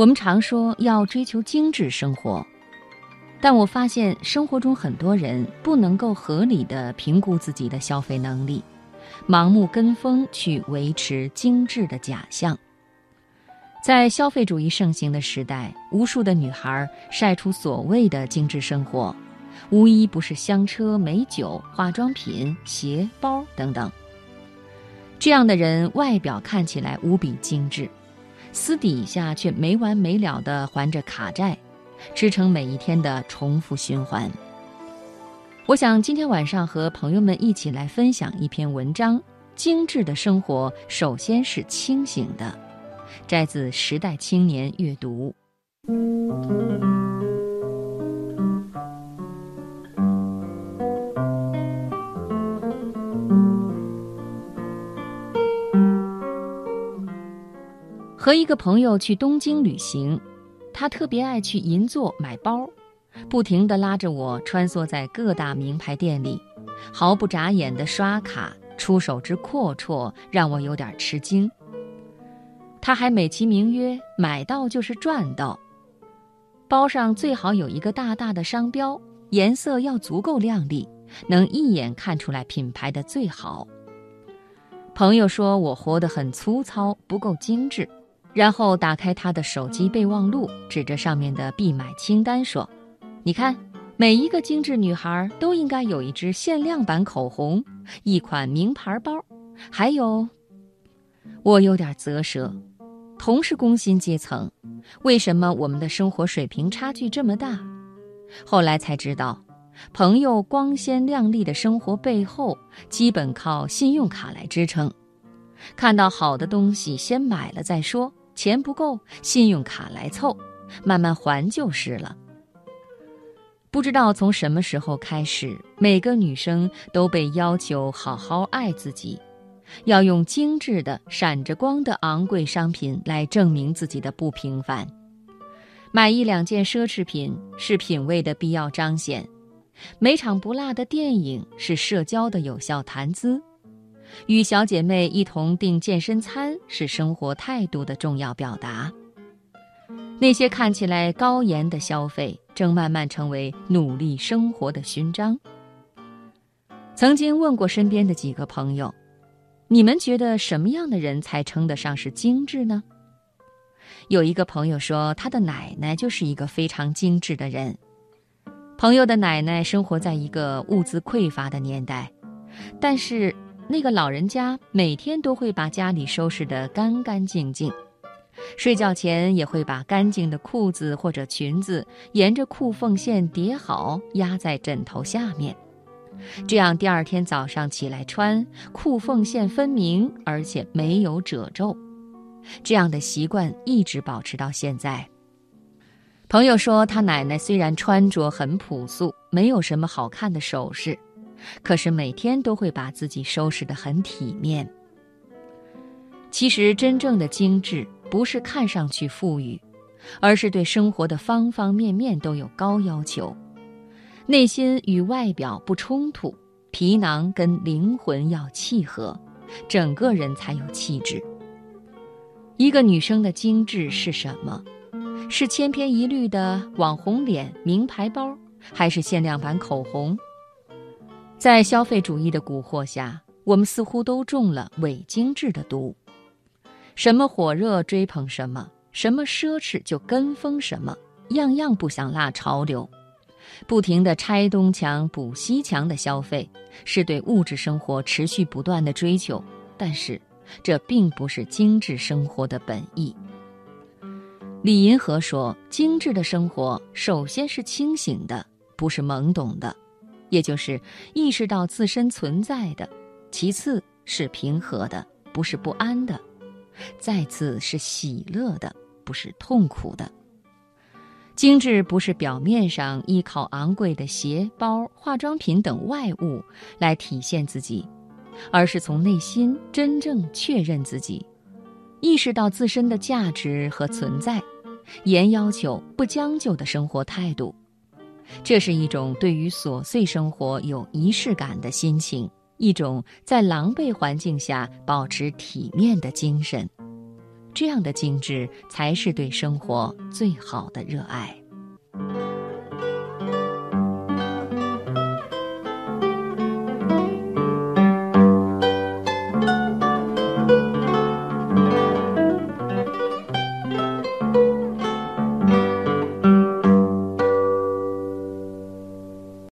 我们常说要追求精致生活，但我发现生活中很多人不能够合理的评估自己的消费能力，盲目跟风去维持精致的假象。在消费主义盛行的时代，无数的女孩晒出所谓的精致生活，无一不是香车美酒、化妆品、鞋包等等。这样的人外表看起来无比精致。私底下却没完没了地还着卡债，支撑每一天的重复循环。我想今天晚上和朋友们一起来分享一篇文章：精致的生活首先是清醒的，摘自《时代青年阅读》。和一个朋友去东京旅行，他特别爱去银座买包，不停地拉着我穿梭在各大名牌店里，毫不眨眼地刷卡，出手之阔绰让我有点吃惊。他还美其名曰买到就是赚到，包上最好有一个大大的商标，颜色要足够亮丽，能一眼看出来品牌的最好。朋友说我活得很粗糙，不够精致。然后打开他的手机备忘录，指着上面的必买清单说：“你看，每一个精致女孩都应该有一支限量版口红，一款名牌包，还有……我有点啧舌。同是工薪阶层，为什么我们的生活水平差距这么大？后来才知道，朋友光鲜亮丽的生活背后，基本靠信用卡来支撑。看到好的东西，先买了再说。”钱不够，信用卡来凑，慢慢还就是了。不知道从什么时候开始，每个女生都被要求好好爱自己，要用精致的、闪着光的昂贵商品来证明自己的不平凡。买一两件奢侈品是品味的必要彰显，每场不落的电影是社交的有效谈资。与小姐妹一同订健身餐是生活态度的重要表达。那些看起来高颜的消费，正慢慢成为努力生活的勋章。曾经问过身边的几个朋友：“你们觉得什么样的人才称得上是精致呢？”有一个朋友说，他的奶奶就是一个非常精致的人。朋友的奶奶生活在一个物资匮乏的年代，但是。那个老人家每天都会把家里收拾得干干净净，睡觉前也会把干净的裤子或者裙子沿着裤缝线叠好，压在枕头下面，这样第二天早上起来穿，裤缝线分明，而且没有褶皱。这样的习惯一直保持到现在。朋友说，他奶奶虽然穿着很朴素，没有什么好看的首饰。可是每天都会把自己收拾得很体面。其实真正的精致不是看上去富裕，而是对生活的方方面面都有高要求，内心与外表不冲突，皮囊跟灵魂要契合，整个人才有气质。一个女生的精致是什么？是千篇一律的网红脸、名牌包，还是限量版口红？在消费主义的蛊惑下，我们似乎都中了伪精致的毒。什么火热追捧什么，什么奢侈就跟风什么，样样不想落潮流。不停地拆东墙补西墙的消费，是对物质生活持续不断的追求。但是，这并不是精致生活的本意。李银河说：“精致的生活首先是清醒的，不是懵懂的。”也就是意识到自身存在的，其次是平和的，不是不安的；再次是喜乐的，不是痛苦的。精致不是表面上依靠昂贵的鞋包、化妆品等外物来体现自己，而是从内心真正确认自己，意识到自身的价值和存在，严要求不将就的生活态度。这是一种对于琐碎生活有仪式感的心情，一种在狼狈环境下保持体面的精神。这样的精致才是对生活最好的热爱。